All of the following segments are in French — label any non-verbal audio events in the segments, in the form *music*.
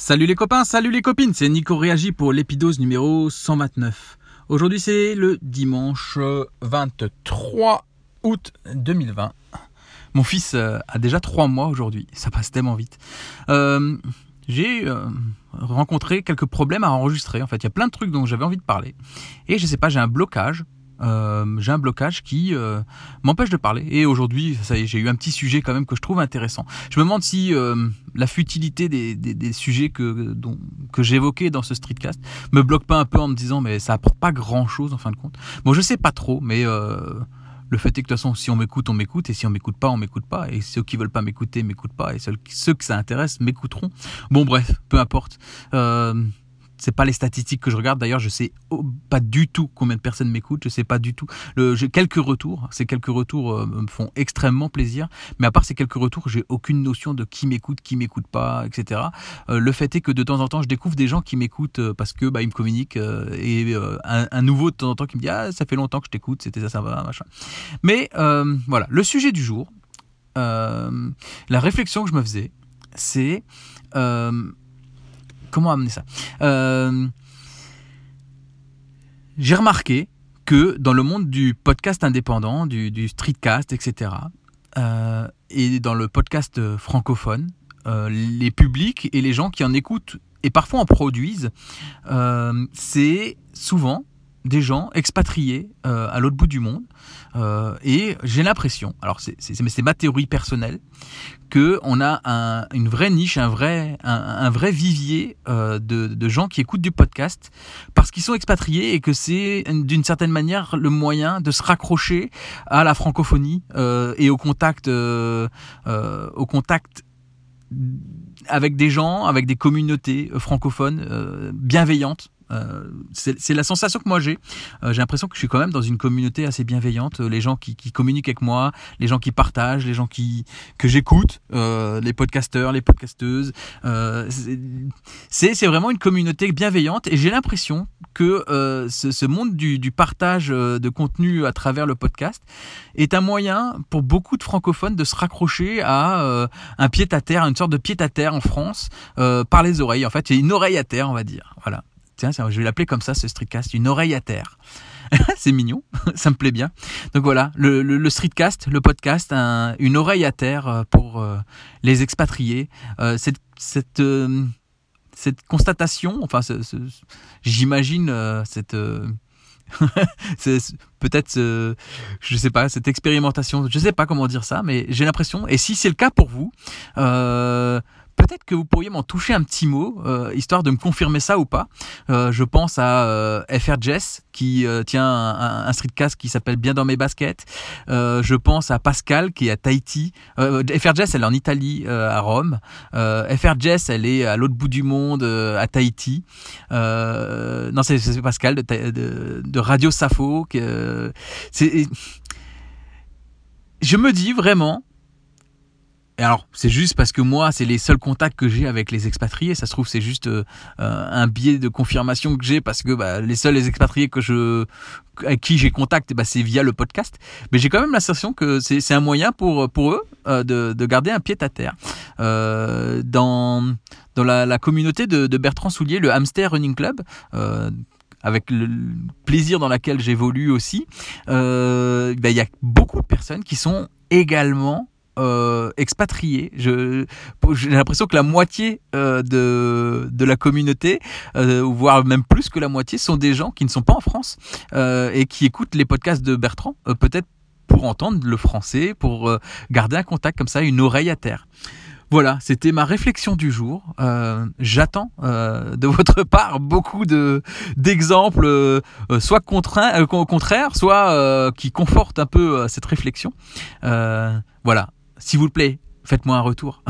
Salut les copains, salut les copines, c'est Nico Réagi pour l'épidose numéro 129. Aujourd'hui c'est le dimanche 23 août 2020. Mon fils euh, a déjà 3 mois aujourd'hui, ça passe tellement vite. Euh, j'ai euh, rencontré quelques problèmes à enregistrer, en fait il y a plein de trucs dont j'avais envie de parler. Et je sais pas, j'ai un blocage euh, j'ai un blocage qui euh, m'empêche de parler. Et aujourd'hui, ça y est, j'ai eu un petit sujet quand même que je trouve intéressant. Je me demande si euh, la futilité des, sujets que, j'évoquais dans ce streetcast me bloque pas un peu en me disant mais ça apporte pas grand chose en fin de compte. Bon, je sais pas trop, mais le fait est que de toute façon, si on m'écoute, on m'écoute, et si on m'écoute pas, on m'écoute pas, et ceux qui veulent pas m'écouter m'écoutent pas, et ceux, que ça intéresse m'écouteront. Bon, bref, peu importe. C'est pas les statistiques que je regarde. D'ailleurs, je sais pas du tout combien de personnes m'écoutent. Je sais pas du tout. J'ai quelques retours. Ces quelques retours euh, me font extrêmement plaisir. Mais à part ces quelques retours, j'ai aucune notion de qui m'écoute, qui m'écoute pas, etc. Euh, le fait est que de temps en temps, je découvre des gens qui m'écoutent euh, parce que bah, ils me communiquent et un, nouveau de temps en temps qui me dit ah ça fait longtemps que je t'écoute, c'était ça, ça va, machin. Mais voilà, le sujet du jour, la réflexion que je me faisais, c'est comment amener ça? Euh, J'ai remarqué que dans le monde du podcast indépendant, du, streetcast, etc., euh, et dans le podcast francophone, euh, les publics et les gens qui en écoutent et parfois en produisent, c'est souvent des gens expatriés à l'autre bout du monde. et j'ai l'impression, alors c'est ma théorie personnelle, que on a une vraie niche, un vrai, un, vrai vivier euh, de, gens qui écoutent du podcast parce qu'ils sont expatriés et que c'est d'une certaine manière le moyen de se raccrocher à la francophonie euh, et au contact, euh, au contact avec des gens, avec des communautés francophones bienveillantes euh, c'est la sensation que moi j'ai. Euh, j'ai l'impression que je suis quand même dans une communauté assez bienveillante. Les gens qui, communiquent avec moi, les gens qui partagent, les gens qui que j'écoute, euh, les podcasteurs, les podcasteuses. c'est vraiment une communauté bienveillante et j'ai l'impression que ce, monde du, du, partage de contenu à travers le podcast est un moyen pour beaucoup de francophones de se raccrocher à un pied à terre, une sorte de pied à terre en France par les oreilles. En fait, il y a une oreille à terre, on va dire. Voilà. Tiens, je vais l'appeler comme ça, ce streetcast, une oreille à terre. *laughs* c'est mignon, *laughs* ça me plaît bien. Donc voilà, le, streetcast, le podcast, une oreille à terre euh, pour euh, les expatriés. Euh, cette, cette, cette constatation, enfin, j'imagine cette *laughs* peut-être je sais pas cette expérimentation je sais pas comment dire ça mais j'ai l'impression et si c'est le cas pour vous euh, peut-être que vous pourriez m'en toucher un petit mot, euh, histoire de me confirmer ça ou pas. Euh, je pense à euh, FR Jess, qui tient un, un, streetcast qui s'appelle Bien dans mes baskets. je pense à Pascal, qui est à Tahiti. FR Jess, elle est en Italie, à Rome. FR Jess, elle est à l'autre bout du monde, à Tahiti. non, c'est Pascal de, de, de, Radio Safo. c'est je me dis vraiment, et alors, c'est juste parce que moi, c'est les seuls contacts que j'ai avec les expatriés. Ça se trouve, c'est juste euh, un biais de confirmation que j'ai parce que bah, les seuls les expatriés que je, avec qui j'ai contact, bah, c'est via le podcast. Mais j'ai quand même l'impression que c'est un moyen pour pour eux euh, de, de garder un pied à terre. Euh, dans dans la, communauté de, Bertrand Soulier, le Hamster Running Club. Euh, avec le plaisir dans laquelle j'évolue aussi, euh, bah, il y a beaucoup de personnes qui sont également euh, expatriés. J'ai l'impression que la moitié euh, de, la communauté, euh, voire même plus que la moitié, sont des gens qui ne sont pas en France et qui écoutent les podcasts de Bertrand, peut-être pour entendre le français, pour garder un contact comme ça, une oreille à terre. Voilà, c'était ma réflexion du jour. J'attends de *laughs* votre part beaucoup de d'exemples, soit contraints, au contraire, soit qui confortent un peu cette réflexion. voilà, s'il vous plaît, faites-moi un retour.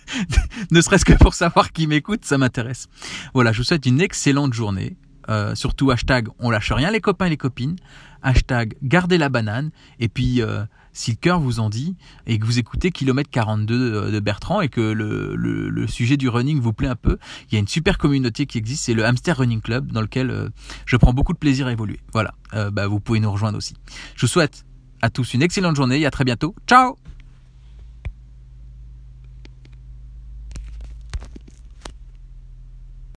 *laughs* ne serait-ce que pour savoir qui m'écoute, ça m'intéresse. Voilà, je vous souhaite une excellente journée. Euh, surtout hashtag on lâche rien les copains et les copines. Hashtag gardez la banane. Et puis euh, si le cœur vous en dit et que vous écoutez Kilomètre 42 euh, de Bertrand et que le, sujet du running vous plaît un peu, il y a une super communauté qui existe, c'est le Hamster Running Club dans lequel je prends beaucoup de plaisir à évoluer. Voilà, bah, vous pouvez nous rejoindre aussi. Je vous souhaite à tous une excellente journée et à très bientôt. Ciao